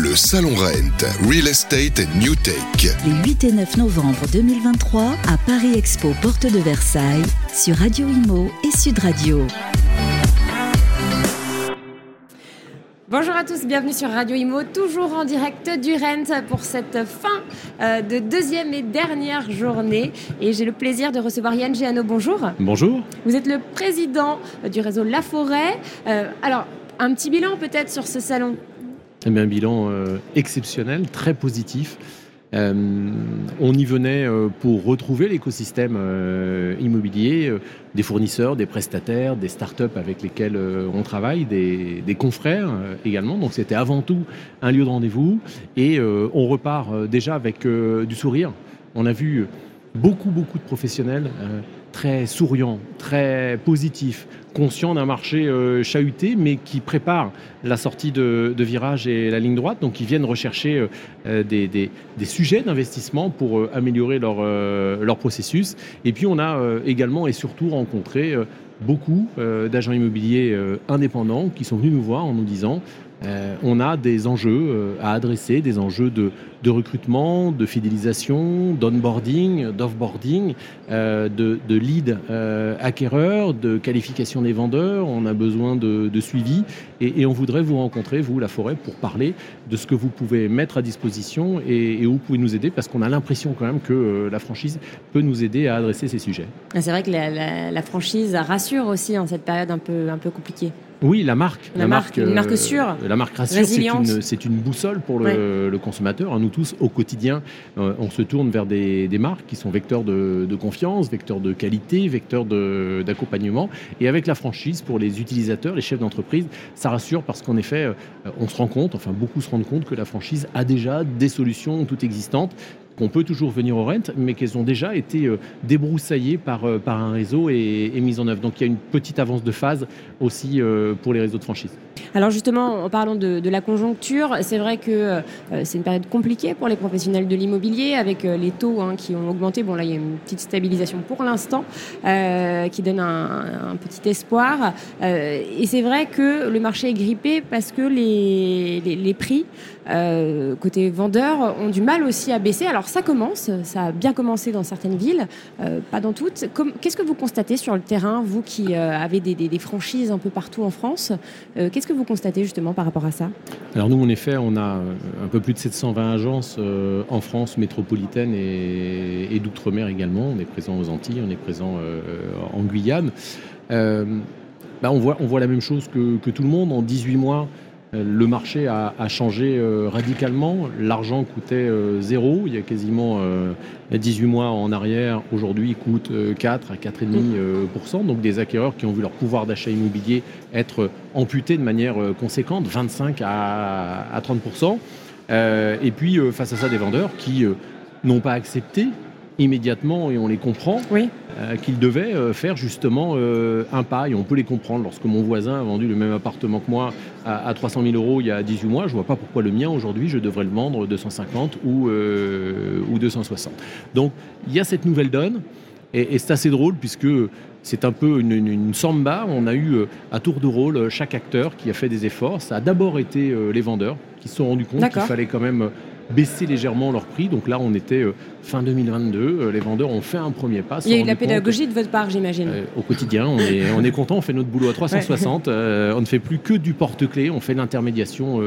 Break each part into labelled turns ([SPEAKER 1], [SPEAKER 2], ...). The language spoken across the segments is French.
[SPEAKER 1] Le Salon Rent, Real Estate and New Tech.
[SPEAKER 2] Les 8 et 9 novembre 2023 à Paris Expo Porte de Versailles sur Radio Imo et Sud Radio.
[SPEAKER 3] Bonjour à tous, bienvenue sur Radio Imo, toujours en direct du Rent pour cette fin euh, de deuxième et dernière journée. Et j'ai le plaisir de recevoir Yann Giano. Bonjour.
[SPEAKER 4] Bonjour.
[SPEAKER 3] Vous êtes le président du réseau La Forêt. Euh, alors, un petit bilan peut-être sur ce salon
[SPEAKER 4] Un bilan euh, exceptionnel, très positif. Euh, on y venait euh, pour retrouver l'écosystème immobilier, des fournisseurs, des prestataires, des startups avec lesquels on travaille, des, des confrères également. Donc c'était avant tout un lieu de rendez-vous et on repart déjà avec du sourire. On a vu beaucoup, beaucoup de professionnels très souriants, très positifs, conscients d'un marché euh, chahuté, mais qui préparent la sortie de, virage et la ligne droite. Donc, ils viennent rechercher euh, euh, des, sujets d'investissement pour améliorer leur processus. Et puis, on a également et surtout rencontré beaucoup d'agents immobiliers indépendants qui sont venus nous voir en nous disant euh, on a des enjeux euh, à adresser, des enjeux de, recrutement, de fidélisation, d'onboarding, d'offboarding, euh, de, lead acquéreur, de qualification des vendeurs. On a besoin de, suivi et, on voudrait vous rencontrer, vous, la forêt, pour parler de ce que vous pouvez mettre à disposition et, où vous pouvez nous aider parce qu'on a l'impression quand même que la franchise peut nous aider à adresser ces sujets.
[SPEAKER 3] C'est vrai que la, franchise rassure aussi en cette période un peu, un peu compliquée.
[SPEAKER 4] Oui, la marque.
[SPEAKER 3] La, marque, une marque euh, sûre.
[SPEAKER 4] La marque rassure, c'est une, boussole pour le, consommateur. Nous tous, au quotidien, euh, on se tourne vers des, marques qui sont vecteurs de, confiance, vecteurs de qualité, vecteurs d'accompagnement. Et avec la franchise, pour les utilisateurs, les chefs d'entreprise, ça rassure parce qu'en effet, euh, on se rend compte, enfin beaucoup se rendent compte que la franchise a déjà des solutions toutes existantes qu'on peut toujours venir au rent, mais qu'elles ont déjà été euh, débroussaillées par, euh, par un réseau et, mises en œuvre. Donc il y a une petite avance de phase aussi euh, pour les réseaux de franchise.
[SPEAKER 3] Alors justement, en parlant de, la conjoncture, c'est vrai que c'est une période compliquée pour les professionnels de l'immobilier avec les taux hein, qui ont augmenté. Bon là, il y a une petite stabilisation pour l'instant qui donne un, petit espoir. et c'est vrai que le marché est grippé parce que les, prix côté vendeur ont du mal aussi à baisser. Alors ça commence, ça a bien commencé dans certaines villes, euh, pas dans toutes. Qu'est-ce que vous constatez sur le terrain, vous qui euh, avez des, franchises un peu partout en France? Euh, constatez justement par rapport à ça?
[SPEAKER 4] Alors nous, en effet, on a un peu plus de 720 agences en France métropolitaine et, d'outre-mer également. On est présent aux Antilles, on est présent en Guyane. Bah, on, voit, on voit la même chose que, tout le monde. En 18 mois, euh, le marché a, changé euh, radicalement. L'argent coûtait euh, zéro il y a quasiment 18 mois en arrière. Aujourd'hui, il coûte 4 à 4,5%. Donc des acquéreurs qui ont vu leur pouvoir d'achat immobilier être amputé de manière conséquente, 25 à, 30%. et puis face à ça, des vendeurs qui n'ont pas accepté immédiatement, et on les comprend,
[SPEAKER 3] oui.
[SPEAKER 4] Euh, qu'ils devaient euh, faire justement euh, un pas. Et on peut les comprendre. Lorsque mon voisin a vendu le même appartement que moi à, 300 000 euros il y a 18 mois, je ne vois pas pourquoi le mien aujourd'hui, je devrais le vendre 250 ou, ou 260. Donc il y a cette nouvelle donne. Et, c'est assez drôle puisque c'est un peu une, samba. On a eu à tour de rôle chaque acteur qui a fait des efforts. Ça a d'abord été les vendeurs qui se sont rendus compte qu'il fallait quand même baisser légèrement leur prix. Donc là, on était euh, fin 2022, euh, les vendeurs ont fait un premier pas.
[SPEAKER 3] Il y a eu la pédagogie de votre part, j'imagine. Euh,
[SPEAKER 4] au quotidien, on est, on est content, on fait notre boulot à 360. on ne fait plus que du porte-clés, on fait l'intermédiation,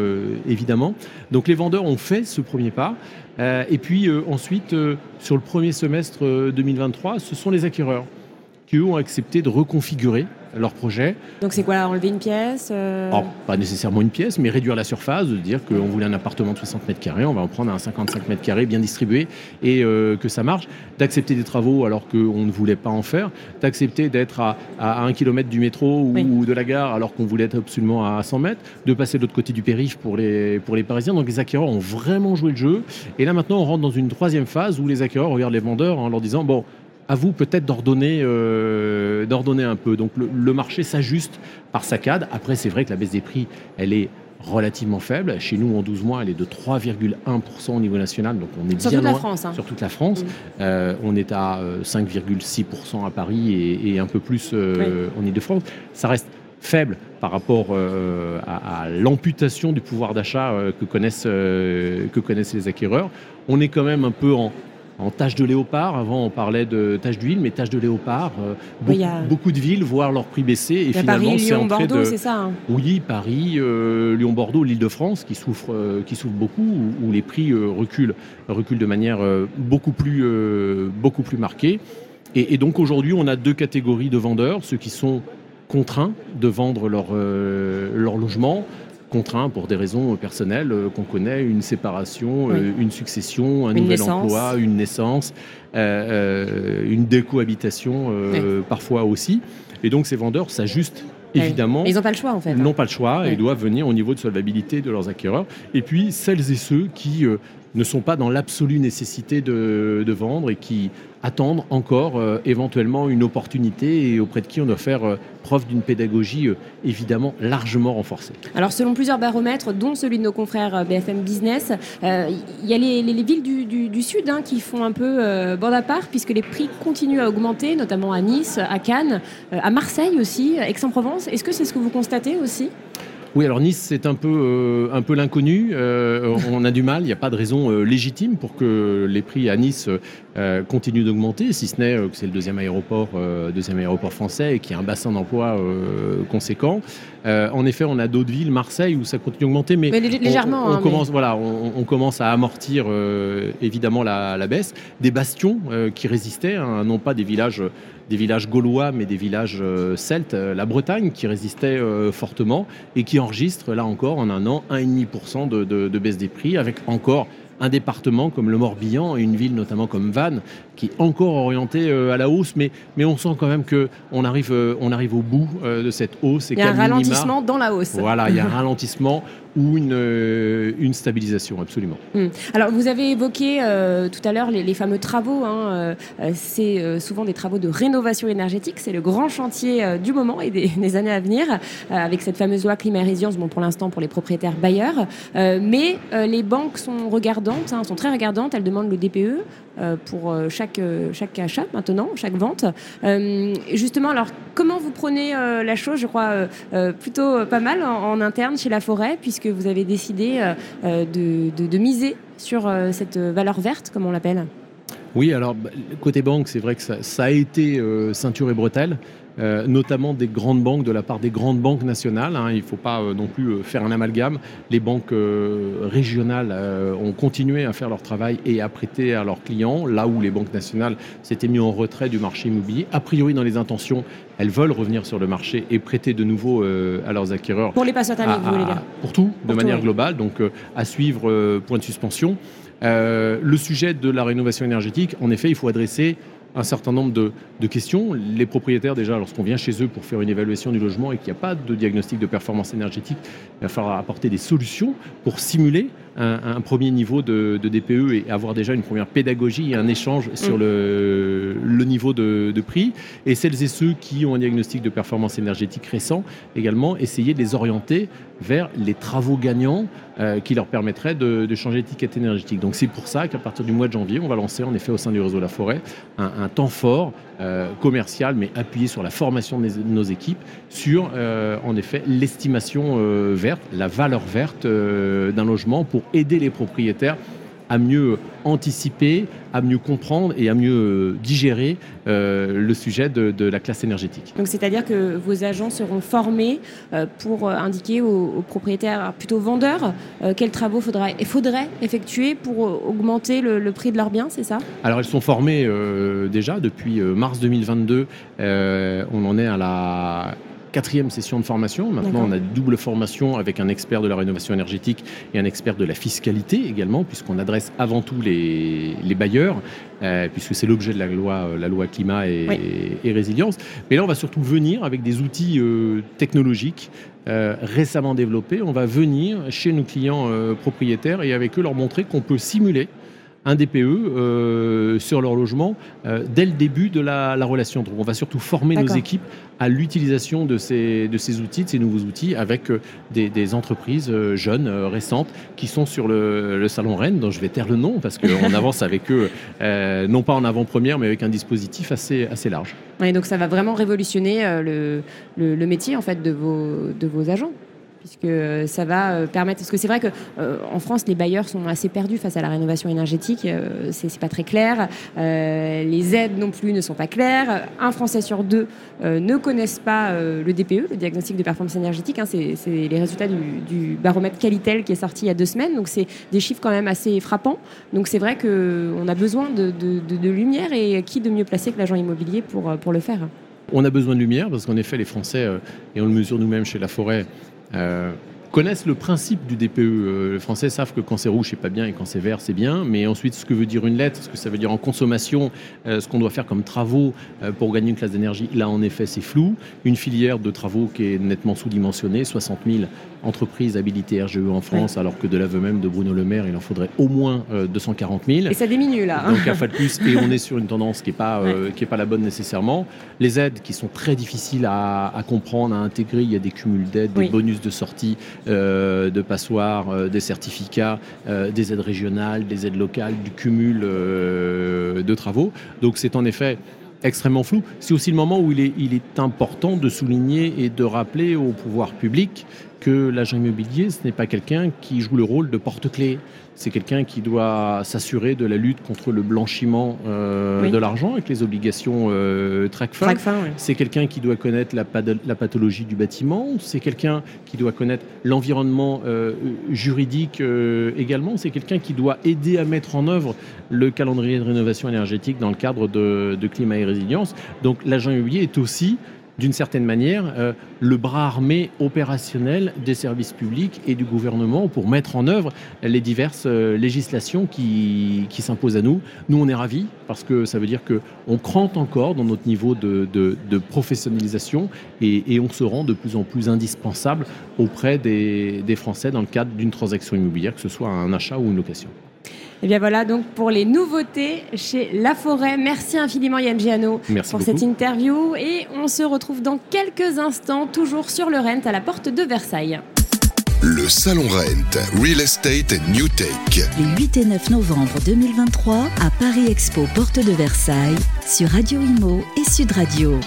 [SPEAKER 4] évidemment. Donc les vendeurs ont fait ce premier pas. et puis ensuite, sur le premier semestre 2023, ce sont les acquéreurs qui, eux, ont accepté de reconfigurer leur projet.
[SPEAKER 3] Donc c'est quoi Enlever une pièce euh
[SPEAKER 4] oh, Pas nécessairement une pièce, mais réduire la surface, de dire qu'on voulait un appartement de 60 mètres carrés, on va en prendre un 55 mètres carrés bien distribué et euh, que ça marche. D'accepter des travaux alors qu'on ne voulait pas en faire. D'accepter d'être à, à, 1 km du métro ou, de la gare alors qu'on voulait être absolument à 100 mètres. De passer de l'autre côté du périph' pour les, pour les Parisiens. Donc les acquéreurs ont vraiment joué le jeu. Et là maintenant on rentre dans une troisième phase où les acquéreurs regardent les vendeurs en leur disant, bon, à vous peut-être d'ordonner euh, d'ordonner un peu. Donc le, marché s'ajuste par saccade. Après, c'est vrai que la baisse des prix, elle est relativement faible. Chez nous, en 12 mois, elle est de 3,1% au niveau national. Donc on est
[SPEAKER 3] sur
[SPEAKER 4] bien
[SPEAKER 3] toute
[SPEAKER 4] loin,
[SPEAKER 3] la France. Hein.
[SPEAKER 4] Sur toute la France. Euh, on est à 5,6% euh, à Paris et, un peu plus en Ile-de-France. Ça reste faible par rapport euh, à, l'amputation du pouvoir d'achat euh, que, connaissent, euh, que connaissent les acquéreurs. On est quand même un peu en, en tâche de léopard. Avant, on parlait de tâche d'huile, mais tâche de léopard. beaucoup, de villes voient leur prix baisser. Et finalement,
[SPEAKER 3] c'est Lyon, Bordeaux, c'est ça hein.
[SPEAKER 4] Oui, Paris, Lyon, Bordeaux, l'Île-de-France, qui souffre, qui souffre beaucoup, où, les prix reculent, reculent de manière beaucoup plus, beaucoup plus marquée. Et, et donc aujourd'hui, on a deux catégories de vendeurs, ceux qui sont contraints de vendre leur, euh, leur logement, contraints pour des raisons personnelles euh, qu'on connaît, une séparation, euh, une succession, un nouvel emploi, une naissance, une décohabitation parfois aussi. Et donc ces vendeurs s'ajustent évidemment.
[SPEAKER 3] Ils n'ont pas le choix en fait.
[SPEAKER 4] Ils n'ont pas le choix et doivent venir au niveau de solvabilité de leurs acquéreurs. Et puis celles et ceux qui ne sont pas dans l'absolue nécessité de, vendre et qui attendent encore euh, éventuellement une opportunité et auprès de qui on doit faire euh, preuve d'une pédagogie euh, évidemment largement renforcée.
[SPEAKER 3] Alors selon plusieurs baromètres, dont celui de nos confrères BFM Business, il y a les, villes du, Sud hein, qui font un peu bande à part puisque les prix continuent à augmenter, notamment à Nice, à Cannes, à Marseille aussi, Aix-en-Provence. Est-ce que c'est ce que vous constatez aussi?
[SPEAKER 4] Oui, alors Nice, c'est un peu, euh, un peu l'inconnu. Euh, on a du mal, il n'y a pas de raison euh, légitime pour que les prix à Nice continuent d'augmenter, si ce n'est que c'est le deuxième aéroport, deuxième aéroport français et qu'il y a un bassin d'emploi conséquent. en effet, on a d'autres villes, Marseille, où ça continue d'augmenter, mais,
[SPEAKER 3] légèrement.
[SPEAKER 4] On,
[SPEAKER 3] hein,
[SPEAKER 4] commence, voilà, on, commence à amortir évidemment la, baisse. Des bastions qui résistaient, hein, non pas des villages des villages gaulois, mais des villages celtes, la Bretagne, qui résistait fortement et qui enregistre, là encore, en un an, 1,5% de, de baisse des prix, avec encore un département comme le Morbihan et une ville notamment comme Vannes qui est encore orientée à la hausse, mais, mais on sent quand même qu'on arrive, on arrive au bout de cette hausse.
[SPEAKER 3] il y a un ralentissement dans la hausse.
[SPEAKER 4] Voilà, il y a un ralentissement ou une, euh, une stabilisation, absolument.
[SPEAKER 3] Hmm. Alors, vous avez évoqué euh, tout à l'heure les, fameux travaux. Hein, euh, c'est souvent des travaux de rénovation énergétique. C'est le grand chantier du moment et des, années à venir, avec cette fameuse loi climat et résilience, bon, pour l'instant pour les propriétaires bailleurs. mais les banques sont regardantes, hein, sont très regardantes. Elles demandent le DPE pour chaque, chaque achat maintenant, chaque vente. justement, alors, comment vous prenez la chose? Je crois plutôt pas mal en, interne chez la forêt, puisque que vous avez décidé euh, euh, de, miser sur euh, cette valeur verte, comme on l'appelle
[SPEAKER 4] Oui, alors bah, côté banque, c'est vrai que ça, a été ceinture et bretelle. notamment des grandes banques, de la part des grandes banques nationales. Hein. il ne faut pas non plus faire un amalgame. Les banques régionales ont continué à faire leur travail et à prêter à leurs clients, là où les banques nationales s'étaient mis en retrait du marché immobilier. A priori, dans les intentions, elles veulent revenir sur le marché et prêter de nouveau euh, à leurs acquéreurs.
[SPEAKER 3] Pour les passeurs thermiques, vous voulez dire
[SPEAKER 4] Pour tout, de manière globale. Donc, euh, à suivre, euh, point de suspension. Le sujet de la rénovation énergétique, en effet, il faut adresser un certain nombre de, questions. Les propriétaires, déjà, lorsqu'on vient chez eux pour faire une évaluation du logement et qu'il n'y a pas de diagnostic de performance énergétique, il va falloir apporter des solutions pour simuler un, premier niveau de, DPE et avoir déjà une première pédagogie et un échange sur mm. le, le niveau de, prix. Et celles et ceux qui ont un diagnostic de performance énergétique récent, également, essayer de les orienter vers les travaux gagnants euh, qui leur permettraient de, changer d'étiquette énergétique. Donc c'est pour ça qu'à partir du mois de janvier, on va lancer en effet au sein du réseau La Forêt un, temps fort euh, commercial, mais appuyé sur la formation de nos équipes, sur euh, en effet l'estimation verte, la valeur verte d'un logement pour aider les propriétaires à mieux anticiper, à mieux comprendre et à mieux digérer euh, le sujet de, la classe énergétique.
[SPEAKER 3] Donc c'est-à-dire que vos agents seront formés euh, pour euh, indiquer aux, propriétaires, plutôt vendeurs, quels travaux faudra, faudrait effectuer pour augmenter le, prix de leurs biens, c'est ça?
[SPEAKER 4] Alors ils sont formés déjà depuis mars 2022. on en est à la quatrième session de formation. Maintenant, on a double formation avec un expert de la rénovation énergétique et un expert de la fiscalité également, puisqu'on adresse avant tout les, bailleurs, euh, puisque c'est l'objet de la loi, euh, la loi climat et, résilience. Mais là, on va surtout venir avec des outils euh, technologiques récemment développés. On va venir chez nos clients propriétaires et avec eux leur montrer qu'on peut simuler un DPE sur leur logement dès le début de la, relation. Donc on va surtout former nos équipes à l'utilisation de ces, de ces outils, de ces nouveaux outils, avec des, entreprises jeunes, récentes, qui sont sur le, salon Rennes, dont je vais taire le nom, parce qu'on avance avec eux, non pas en avant-première, mais avec un dispositif assez, assez large.
[SPEAKER 3] Et donc ça va vraiment révolutionner le, le, métier en fait, de, vos, de vos agents puisque euh, ça va euh, permettre. Parce que c'est vrai que euh, en France, les bailleurs sont assez perdus face à la rénovation énergétique. c'est pas très clair. les aides non plus ne sont pas claires. Un Français sur deux ne connaissent pas le DPE, le diagnostic de performance énergétique. Hein. c'est les résultats du, baromètre Qualitel qui est sorti il y a deux semaines. Donc c'est des chiffres quand même assez frappants. Donc c'est vrai qu'on a besoin de, de, lumière et qui de mieux placé que l'agent immobilier pour, pour le faire?
[SPEAKER 4] On a besoin de lumière parce qu'en effet, les Français, et on le mesure nous-mêmes chez La Forêt, uh, connaissent le principe du DPE. Euh, les Français savent que quand c'est rouge, c'est pas bien et quand c'est vert, c'est bien. Mais ensuite, ce que veut dire une lettre, ce que ça veut dire en consommation, euh, ce qu'on doit faire comme travaux pour gagner une classe d'énergie, là, en effet, c'est flou. Une filière de travaux qui est nettement sous-dimensionnée, 60 000 entreprises habilitées RGE en France, alors que de l'aveu même de Bruno Le Maire, il en faudrait au moins 240 000.
[SPEAKER 3] Et ça diminue là. Hein.
[SPEAKER 4] Donc, à plus, et on est sur une tendance qui n'est pas, qui est pas la bonne nécessairement. Les aides qui sont très difficiles à, comprendre, à intégrer, il y a des cumuls d'aides, des bonus de sortie, euh, de passoires, euh, des certificats, euh, des aides régionales, des aides locales, du cumul de travaux. Donc c'est en effet extrêmement flou. C'est aussi le moment où il est, il est important de souligner et de rappeler au pouvoir public que l'agent immobilier, ce n'est pas quelqu'un qui joue le rôle de porte-clé. C'est quelqu'un qui doit s'assurer de la lutte contre le blanchiment euh, de l'argent avec les obligations euh, TRACFIN. C'est quelqu'un qui doit connaître la, la pathologie du bâtiment. C'est quelqu'un qui doit connaître l'environnement euh, juridique également. C'est quelqu'un qui doit aider à mettre en œuvre le calendrier de rénovation énergétique dans le cadre de, de climat et résilience. Donc l'agent immobilier est aussi d'une certaine manière, euh, le bras armé opérationnel des services publics et du gouvernement pour mettre en œuvre les diverses euh, législations qui, s'imposent à nous. Nous, on est ravis parce que ça veut dire qu'on crante encore dans notre niveau de, professionnalisation et, on se rend de plus en plus indispensable auprès des, des Français dans le cadre d'une transaction immobilière, que ce soit un achat ou une location.
[SPEAKER 3] Et eh bien voilà donc pour les nouveautés chez La Forêt. Merci infiniment Yann Giano pour cette interview et on se retrouve dans quelques instants toujours sur le Rent à la porte de Versailles.
[SPEAKER 1] Le Salon Rent, Real Estate and New Tech.
[SPEAKER 2] Les 8 et 9 novembre 2023 à Paris Expo, porte de Versailles, sur Radio Imo et Sud Radio.